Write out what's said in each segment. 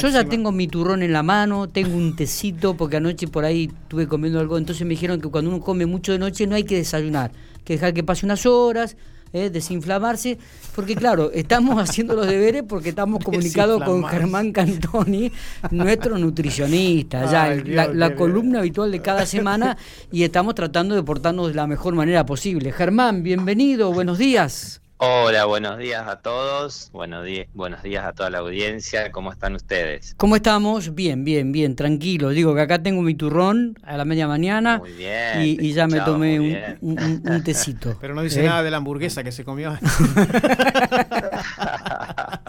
Yo ya tengo mi turrón en la mano, tengo un tecito, porque anoche por ahí estuve comiendo algo, entonces me dijeron que cuando uno come mucho de noche no hay que desayunar, que dejar que pase unas horas, eh, desinflamarse, porque claro, estamos haciendo los deberes porque estamos comunicados con Germán Cantoni, nuestro nutricionista, ya la, columna habitual de cada semana, y estamos tratando de portarnos de la mejor manera posible. Germán, bienvenido, buenos días. Hola, buenos días a todos, buenos, buenos días a toda la audiencia, ¿cómo están ustedes? ¿Cómo estamos? Bien, bien, bien, tranquilo. Digo que acá tengo mi turrón a la media mañana Muy bien, y, ya me tomé un, tecito. Pero no dice ¿Eh? nada de la hamburguesa que se comió.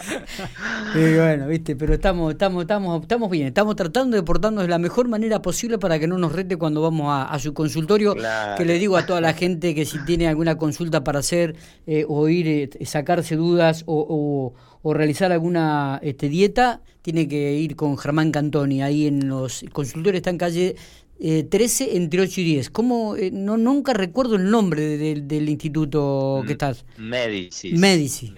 y bueno, viste, pero estamos, estamos, estamos, estamos bien, estamos tratando de portarnos de la mejor manera posible para que no nos rete cuando vamos a, su consultorio, que le digo a toda la gente que si tiene alguna consulta para hacer eh, o ir, eh, sacarse dudas o, realizar alguna este, dieta, tiene que ir con Germán Cantoni, ahí en los consultorios, está en calle 13 eh, entre 8 y 10. ¿Cómo? no, nunca recuerdo el nombre del instituto que estás. Medici. Medici.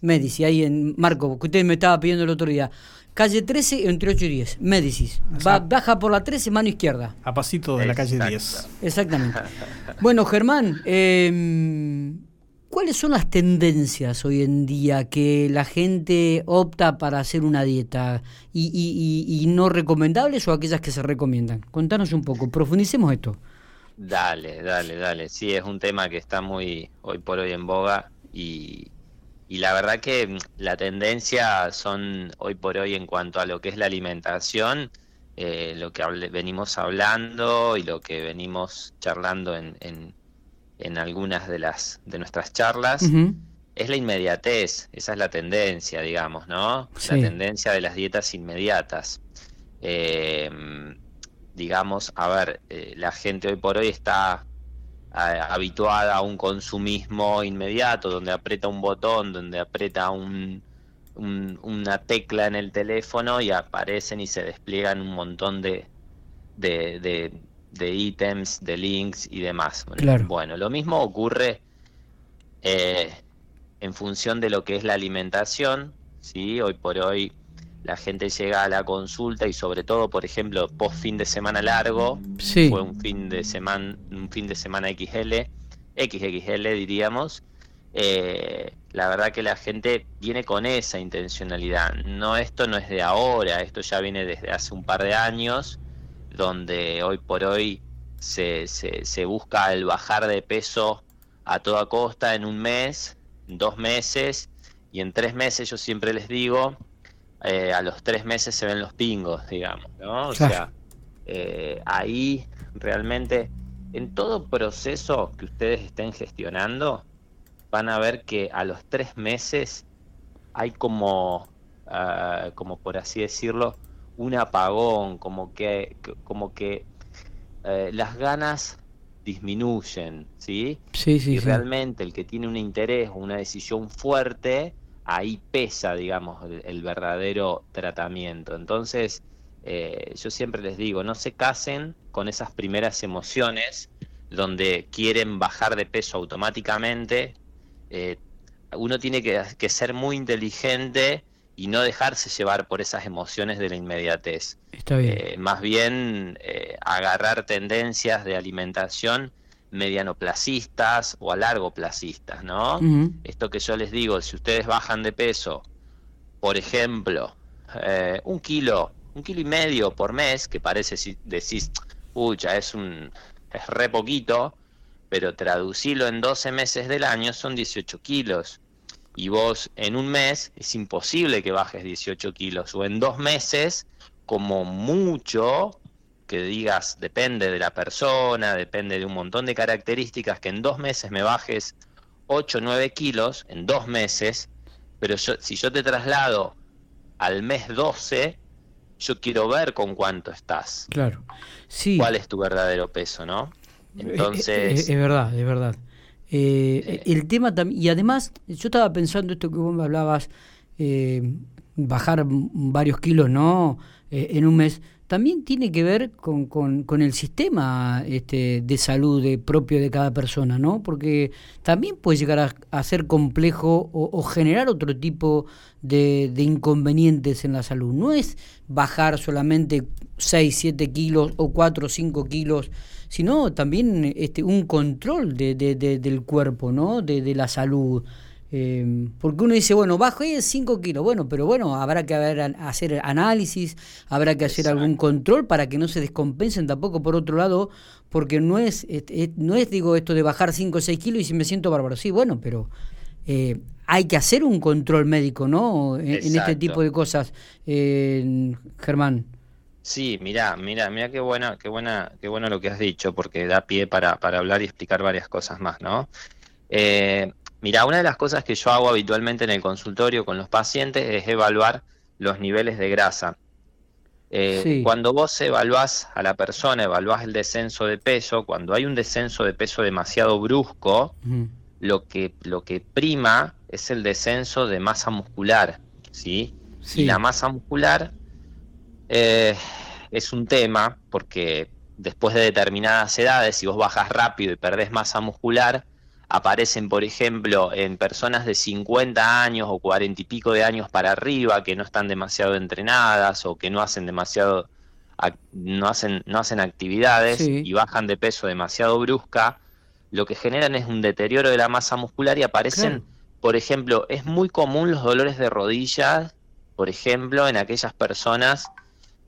Medici, ahí en Marco, que usted me estaba pidiendo el otro día. Calle 13 entre 8 y 10, Médicis. baja por la 13, mano izquierda. A pasito de la calle 10. Exactamente. bueno, Germán, em, ¿cuáles son las tendencias hoy en día que la gente opta para hacer una dieta y, no recomendables o aquellas que se recomiendan? Contanos un poco, profundicemos esto. Dale, dale, dale. Sí, es un tema que está muy hoy por hoy en boga y, la verdad que mm, la tendencia son hoy por hoy en cuanto a lo que es la alimentación, eh, lo que venimos hablando y lo que venimos charlando en, en, algunas de las de nuestras charlas. Es la inmediatez, esa es la tendencia, digamos, ¿no? La tendencia de las dietas inmediatas. Eh, digamos, a ver, eh, la gente hoy por hoy está habituada a un consumismo inmediato, donde aprieta un botón, donde aprieta un, una tecla en el teléfono y aparecen y se despliegan un montón de, de, de, ítems, de links y demás. Bueno, lo mismo ocurre eh, en función de lo que es la alimentación. ¿sí? Hoy por hoy la gente llega a la consulta y sobre todo, por ejemplo, post fin de semana largo, fue un fin de semana, un fin de semana XL, XXL diríamos. Eh, la verdad que la gente viene con esa intencionalidad. No, esto no es de ahora, esto ya viene desde hace un par de años, donde hoy por hoy se, se, se busca el bajar de peso a toda costa en un mes, dos meses, y en tres meses yo siempre les digo, eh, a los tres meses se ven los pingos, digamos, ¿no? O sea, eh, ahí realmente, en todo proceso que ustedes estén gestionando, van a ver que a los tres meses hay como, ah, como por así decirlo, un apagón, como que, como que eh, las ganas disminuyen, ¿sí? Sí, sí. Y realmente el que tiene un interés o una decisión fuerte, ahí pesa, digamos, el, verdadero tratamiento. Entonces, eh, yo siempre les digo, no se casen con esas primeras emociones donde quieren bajar de peso automáticamente. Eh, uno tiene que, ser muy inteligente y no dejarse llevar por esas emociones de la inmediatez. Está bien. Eh, más bien agarrar tendencias de alimentación mediano placistas o a largo placistas, ¿no? Esto que yo les digo, si ustedes bajan de peso, por ejemplo, eh, un kilo, un kilo y medio por mes, que parece si decís, pucha, es un es re poquito, pero traducirlo en 12 meses del año son 18 kilos. Y vos en un mes es imposible que bajes 18 kilos, o en dos meses, como mucho, que digas depende de la persona, depende de un montón de características, que en dos meses me bajes 8 o 9 kilos, en dos meses, pero si yo te traslado al mes 12, yo quiero ver con cuánto estás. Claro. Sí. ¿Cuál es tu verdadero peso, no? Entonces... Es, verdad, es verdad. Eh, el tema también, y además, yo estaba pensando esto que vos me hablabas, eh, bajar varios kilos, ¿no? Eh, en un mes, también tiene que ver con, con, el sistema este, de salud propio de cada persona, ¿no? Porque también puede llegar a, ser complejo o, generar otro tipo de, de, inconvenientes en la salud. No es bajar solamente 6, 7 kilos o 4 o 5 kilos, sino también este, un control de, de, del cuerpo, ¿no? De, la salud. Eh, porque uno dice, bueno, bajo 5 kilos, bueno, pero bueno, habrá que hacer análisis, habrá que hacer algún control para que no se descompensen tampoco por otro lado, porque no es, no es digo, esto de bajar 5 o 6 kilos y si me siento bárbaro, sí, bueno, pero eh, hay que hacer un control médico, ¿no? En, este tipo de cosas, eh, Germán. Sí, mira, mira, mira qué buena, qué buena, qué bueno lo que has dicho, porque da pie para, para hablar y explicar varias cosas más, ¿no? Eh, mira, una de las cosas que yo hago habitualmente en el consultorio con los pacientes es evaluar los niveles de grasa. Eh, cuando vos evaluás a la persona, evaluás el descenso de peso, cuando hay un descenso de peso demasiado brusco, lo, que, lo que prima es el descenso de masa muscular, ¿sí? sí. Y la masa muscular eh, es un tema porque después de determinadas edades, si vos bajas rápido y perdés masa muscular, aparecen, por ejemplo, en personas de 50 años o 40 y pico de años para arriba que no están demasiado entrenadas o que no hacen demasiado no hacen no hacen actividades y bajan de peso demasiado brusca, lo que generan es un deterioro de la masa muscular y aparecen, por ejemplo, es muy común los dolores de rodillas, por ejemplo, en aquellas personas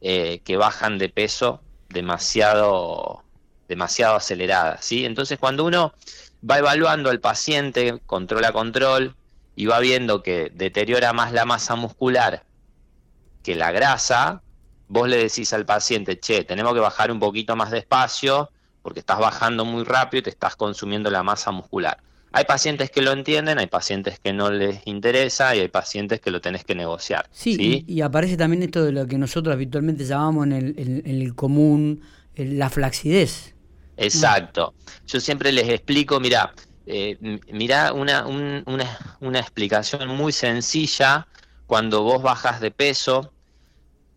eh, que bajan de peso demasiado, demasiado acelerada, ¿sí? Entonces cuando uno va evaluando al paciente, control a control, y va viendo que deteriora más la masa muscular que la grasa, vos le decís al paciente, che, tenemos que bajar un poquito más despacio porque estás bajando muy rápido y te estás consumiendo la masa muscular. Hay pacientes que lo entienden, hay pacientes que no les interesa y hay pacientes que lo tenés que negociar. Sí, Y, aparece también esto de lo que nosotros habitualmente llamamos en el, común la flacidez. Exacto. Yo siempre les explico, mira, eh, mira una, una, explicación muy sencilla cuando vos bajas de peso.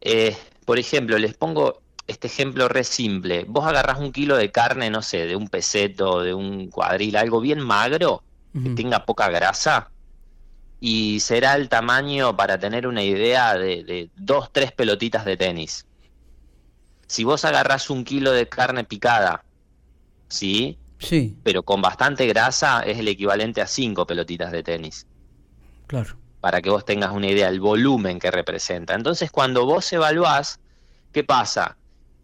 Eh, por ejemplo, les pongo este ejemplo re simple. Vos agarrás un kilo de carne, no sé, de un peseto, de un cuadril, algo bien magro, que tenga poca grasa, y será el tamaño, para tener una idea, de, dos, tres pelotitas de tenis. Si vos agarrás un kilo de carne picada, ¿sí? Sí. Pero con bastante grasa, es el equivalente a cinco pelotitas de tenis. Claro. Para que vos tengas una idea, el volumen que representa. Entonces, cuando vos evaluás, ¿qué pasa?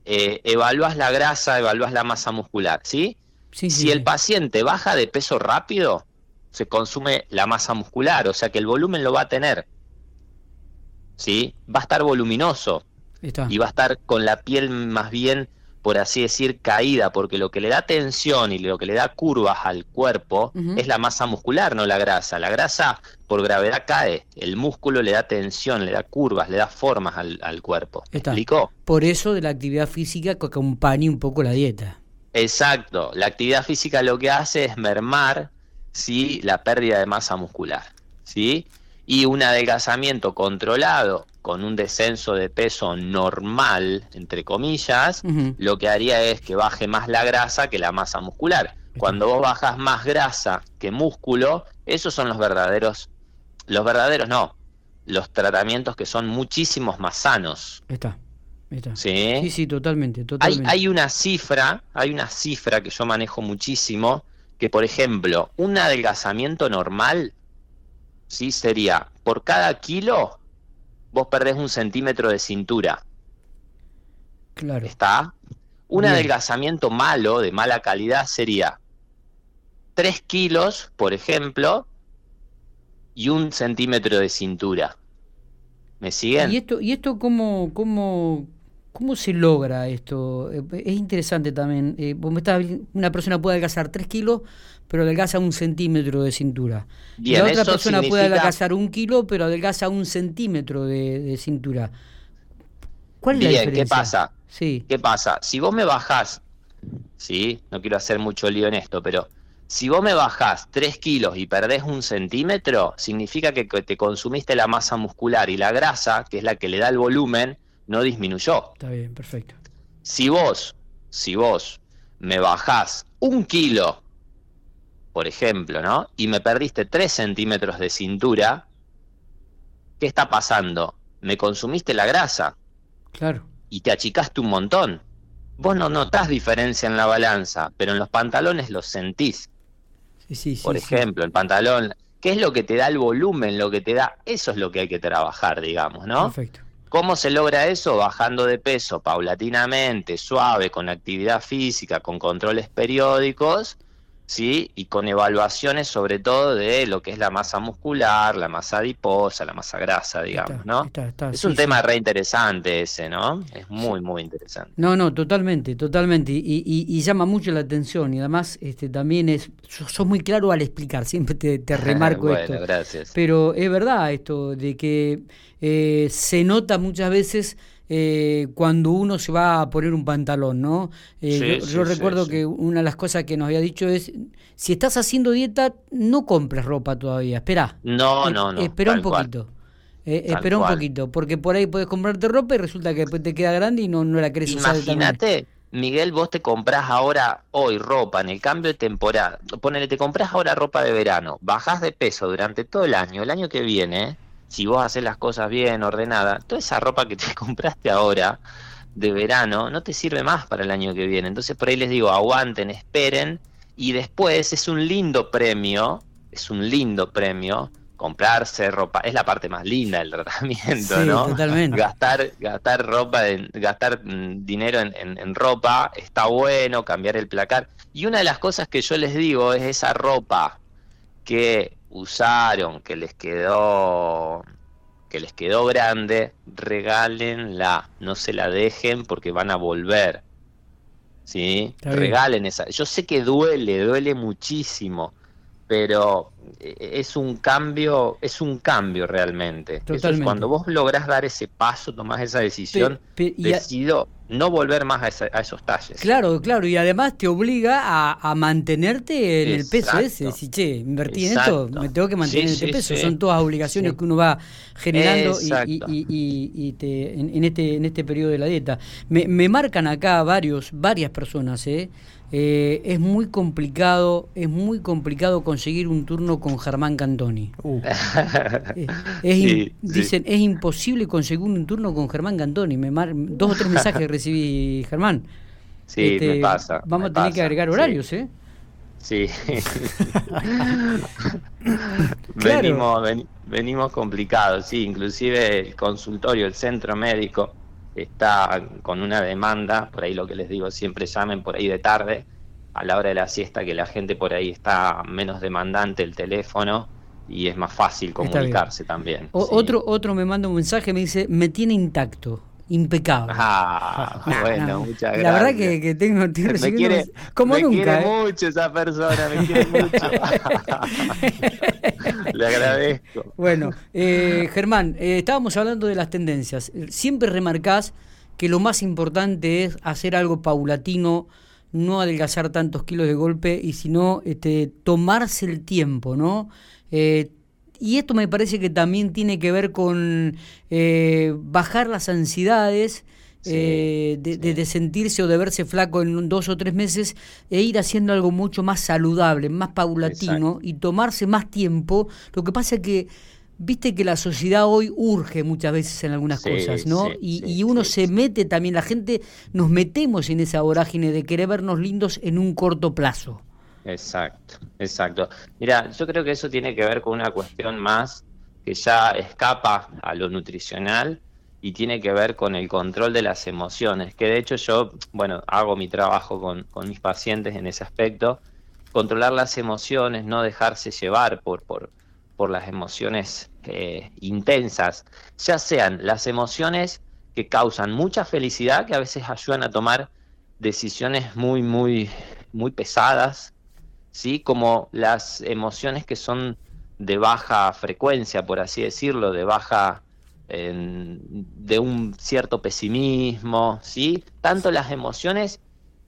eh, evalúas la grasa, evalúas la masa muscular, ¿sí? si el paciente baja de peso rápido, se consume la masa muscular, o sea que el volumen lo va a tener, ¿sí? Va a estar voluminoso y va a estar con la piel más bien por así decir, caída, porque lo que le da tensión y lo que le da curvas al cuerpo es la masa muscular, no la grasa. La grasa por gravedad cae, el músculo le da tensión, le da curvas, le da formas al, cuerpo. ¿Me explicó? Por eso de la actividad física que acompaña un poco la dieta. Exacto, la actividad física lo que hace es mermar ¿sí? la pérdida de masa muscular. ¿sí? Y un adelgazamiento controlado con un descenso de peso normal, entre comillas, lo que haría es que baje más la grasa que la masa muscular. Cuando vos bajas más grasa que músculo, esos son los verdaderos, los verdaderos no, los tratamientos que son muchísimos más sanos. Está. Está. ¿Sí? sí, sí, totalmente, totalmente. Hay, hay una cifra, hay una cifra que yo manejo muchísimo, que por ejemplo, un adelgazamiento normal, sí, sería por cada kilo vos perdés un centímetro de cintura. Claro. ¿Está? Un adelgazamiento malo, de mala calidad, sería 3 kilos, por ejemplo, y un centímetro de cintura. ¿Me siguen? ¿Y esto, y esto cómo, cómo, cómo se logra esto? Eh, es interesante también. Eh, una persona puede adelgazar 3 kilos, pero adelgaza un centímetro de cintura. y la otra persona puede adelgazar un kilo, pero adelgaza un centímetro de, cintura. ¿Cuál es la diferencia? ¿qué pasa? Sí. ¿Qué pasa? Si vos me bajás, ¿sí? No quiero hacer mucho lío en esto, pero Si vos me bajás 3 kilos y perdés un centímetro, significa que te consumiste la masa muscular y la grasa, que es la que le da el volumen, no disminuyó. Está bien, perfecto. Si vos, si vos me bajás un kilo, por ejemplo, ¿no? Y me perdiste 3 centímetros de cintura, ¿qué está pasando? Me consumiste la grasa. Claro. Y te achicaste un montón. Vos no notás diferencia en la balanza, pero en los pantalones los sentís. Por ejemplo, el pantalón, ¿qué es lo que te da el volumen? Lo que te da, eso es lo que hay que trabajar, digamos, ¿no? Perfecto. ¿Cómo se logra eso? Bajando de peso paulatinamente, suave, con actividad física, con controles periódicos ¿sí? Y con evaluaciones sobre todo de lo que es la masa muscular, la masa adiposa, la masa grasa, digamos, ¿no? es un tema re interesante ese, ¿no? Es muy, muy interesante. No, no, totalmente, totalmente. Y, y, llama mucho la atención y además este también es, sos, muy claro al explicar, siempre te, te remarco bueno, esto. gracias. Pero es verdad esto de que eh, se nota muchas veces eh, cuando uno se va a poner un pantalón, ¿no? Eh, yo, recuerdo que una de las cosas que nos había dicho es, si estás haciendo dieta, no compres ropa todavía, espera. No, no, no. Espera un poquito. Eh, espera un poquito, porque por ahí puedes comprarte ropa y resulta que después te queda grande y no, no la usar. Imagínate, Miguel, vos te compras ahora, hoy, ropa en el cambio de temporada. Ponele, te compras ahora ropa de verano, bajás de peso durante todo el año. El año que viene, si vos haces las cosas bien, ordenada, toda esa ropa que te compraste ahora de verano no te sirve más para el año que viene. Entonces por ahí les digo, aguanten, esperen y después es un lindo premio, es un lindo premio comprarse ropa, es la parte más linda del tratamiento, ¿no? Totalmente. Gastar, gastar ropa, gastar mm, dinero en, en, ropa está bueno, cambiar el placar. Y una de las cosas que yo les digo es esa ropa que usaron, que les quedó que les quedó grande, regálenla, no se la dejen porque van a volver. ¿Sí? Regalen esa. Yo sé que duele, duele muchísimo, pero eh, es un cambio, es un cambio realmente. cuando vos lográs dar ese paso, tomás esa decisión, decido no volver más a, esos talles. Claro, claro, y además te obliga a, mantenerte en el peso ese. Si, che, invertí en esto, me tengo que mantener en este peso. Son todas obligaciones que uno va generando y, en, este, en este periodo de la dieta. Me, me marcan acá varios, varias personas, ¿eh? Eh, es muy complicado, es muy complicado conseguir un turno con Germán Cantoni. Uh. es, dicen, es imposible conseguir un turno con Germán Cantoni. Me dos o tres mensajes recibí, Germán. Sí, me este, pasa. Vamos a tener que agregar horarios, ¿eh? Sí. venimos, venimos complicados, sí. Inclusive el consultorio, el centro médico está con una demanda, por ahí lo que les digo, siempre llamen por ahí de tarde, a la hora de la siesta, que la gente por ahí está menos demandante el teléfono y es más fácil comunicarse también. Otro, otro me manda un mensaje, me dice, me tiene intacto. Impecable. Ah, bueno, muchas gracias. La verdad que, que tengo, tengo me quiere, como me nunca. Quiere ¿eh? mucho esa persona, me quiere mucho. Le agradezco. Bueno, eh, Germán, eh, estábamos hablando de las tendencias. Siempre remarcás que lo más importante es hacer algo paulatino, no adelgazar tantos kilos de golpe y sino este, tomarse el tiempo, ¿no? Y esto me parece que también tiene que ver con eh, bajar las ansiedades. Eh, de, sentirse o de verse flaco en dos o tres meses e ir haciendo algo mucho más saludable, más paulatino y tomarse más tiempo. Lo que pasa es que viste que la sociedad hoy urge muchas veces en algunas cosas, ¿no? y, y, uno se mete también, la gente nos metemos en esa vorágine de querer vernos lindos en un corto plazo. Exacto, exacto. Mira, yo creo que eso tiene que ver con una cuestión más que ya escapa a lo nutricional y tiene que ver con el control de las emociones, que de hecho yo, bueno, hago mi trabajo con, mis pacientes en ese aspecto, controlar las emociones, no dejarse llevar por, por, por las emociones eh, intensas, ya sean las emociones que causan mucha felicidad, que a veces ayudan a tomar decisiones muy, muy, muy pesadas, ¿sí? como las emociones que son de baja frecuencia, por así decirlo, de baja de un cierto pesimismo, ¿sí? Tanto las emociones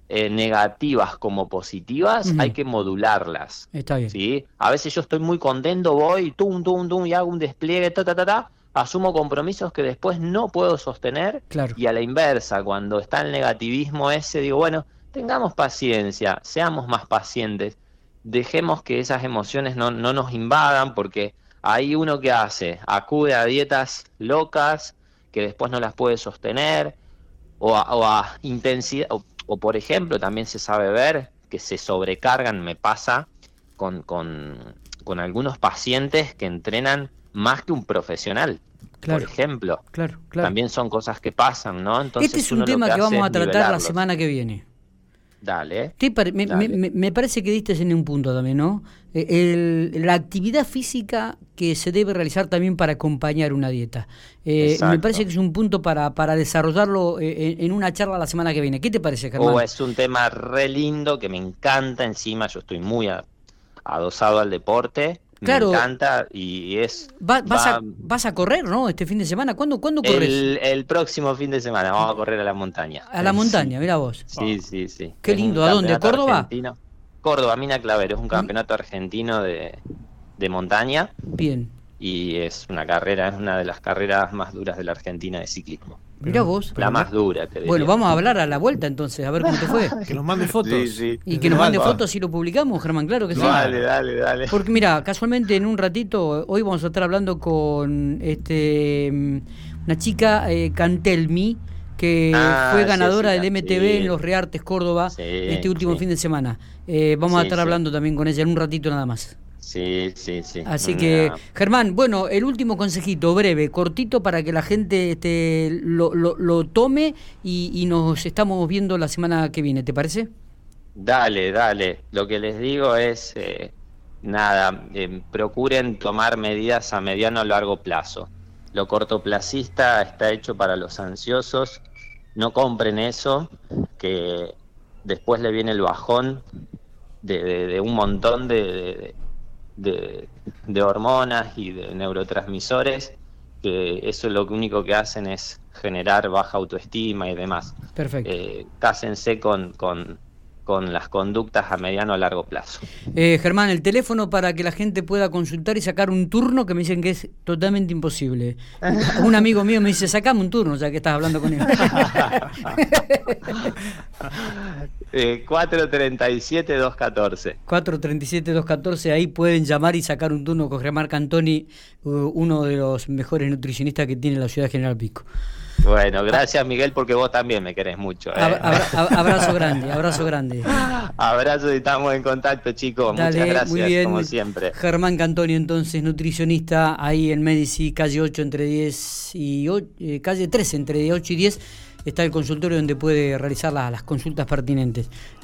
eh, negativas como positivas, hay que modularlas. Está bien. ¿sí? A veces yo estoy muy contento, voy, tum, tum, tum, y hago un despliegue, ta, ta, ta, ta, asumo compromisos que después no puedo sostener. Claro. Y a la inversa, cuando está el negativismo ese, digo, bueno, tengamos paciencia, seamos más pacientes, dejemos que esas emociones no, no nos invadan, porque hay uno que hace, acude a dietas locas que después no las puede sostener, o a, intensidad, o, por ejemplo, también se sabe ver que se sobrecargan, me pasa, con, con, con algunos pacientes que entrenan más que un profesional. por ejemplo, claro, claro. también son cosas que pasan, ¿no? Entonces este es un tema que, vamos a tratar la semana que viene. Dale, me, parece que diste en un punto también, ¿no? Eh, la actividad física que se debe realizar también para acompañar una dieta. Eh, me parece que es un punto para, para desarrollarlo eh, en, una charla la semana que viene. ¿Qué te parece, Germán? Oh, es un tema re lindo que me encanta. Encima, yo estoy muy adosado al deporte Claro. Me encanta y es... vas, a, vas a correr, ¿no? Este fin de semana. ¿Cuándo, ¿cuándo corres? El, próximo fin de semana vamos a correr a la montaña. A la montaña, mira vos. Sí, sí, sí. Qué lindo. ¿A dónde? ¿Córdoba? Argentino. Córdoba, Mina Clavero. Es un campeonato argentino de, de montaña. Bien. Y es una carrera, es una de las carreras más duras de la Argentina de ciclismo. Mira vos. La más dura, te Bueno, vamos a hablar a la vuelta entonces, a ver cómo te fue. que nos mande fotos. Y que nos mande fotos si lo publicamos, Germán, claro que sí. Dale, dale, dale. Porque mira, casualmente en un ratito, hoy vamos a estar hablando con este una chica, eh, Cantelmi, que ah, fue ganadora del MTV en los Reartes Córdoba este último fin de semana. Eh, vamos a estar hablando también con ella en un ratito nada más. Sí, sí, sí. Así que, Germán, bueno, el último consejito, breve, cortito, para que la gente este, lo, lo, tome y, nos estamos viendo la semana que viene, ¿te parece? Dale, dale. Lo que les digo es, eh, nada, eh, procuren tomar medidas a mediano o largo plazo. Lo cortoplacista está hecho para los ansiosos. No compren eso, que después le viene el bajón de, un montón de de, hormonas y de neurotransmisores, que eso lo único que hacen es generar baja autoestima y demás. Perfecto. Eh, cásense con, con, con las conductas a mediano o largo plazo. Eh, Germán, el teléfono para que la gente pueda consultar y sacar un turno que me dicen que es totalmente imposible. un amigo mío me dice, sacame un turno, ya que estás hablando con él. 437-214. 437-214, ahí pueden llamar y sacar un turno con Germán Cantoni, uno de los mejores nutricionistas que tiene la ciudad de General Pico. Bueno, gracias Miguel porque vos también me querés mucho. ¿eh? abrazo grande, abrazo grande. Abrazo y estamos en contacto chicos. Muchas gracias como siempre. Germán Cantonio entonces nutricionista ahí en Medici, calle 8 entre 10 y eh, calle 13 entre 8 y 10 está el consultorio donde puede realizar las consultas pertinentes.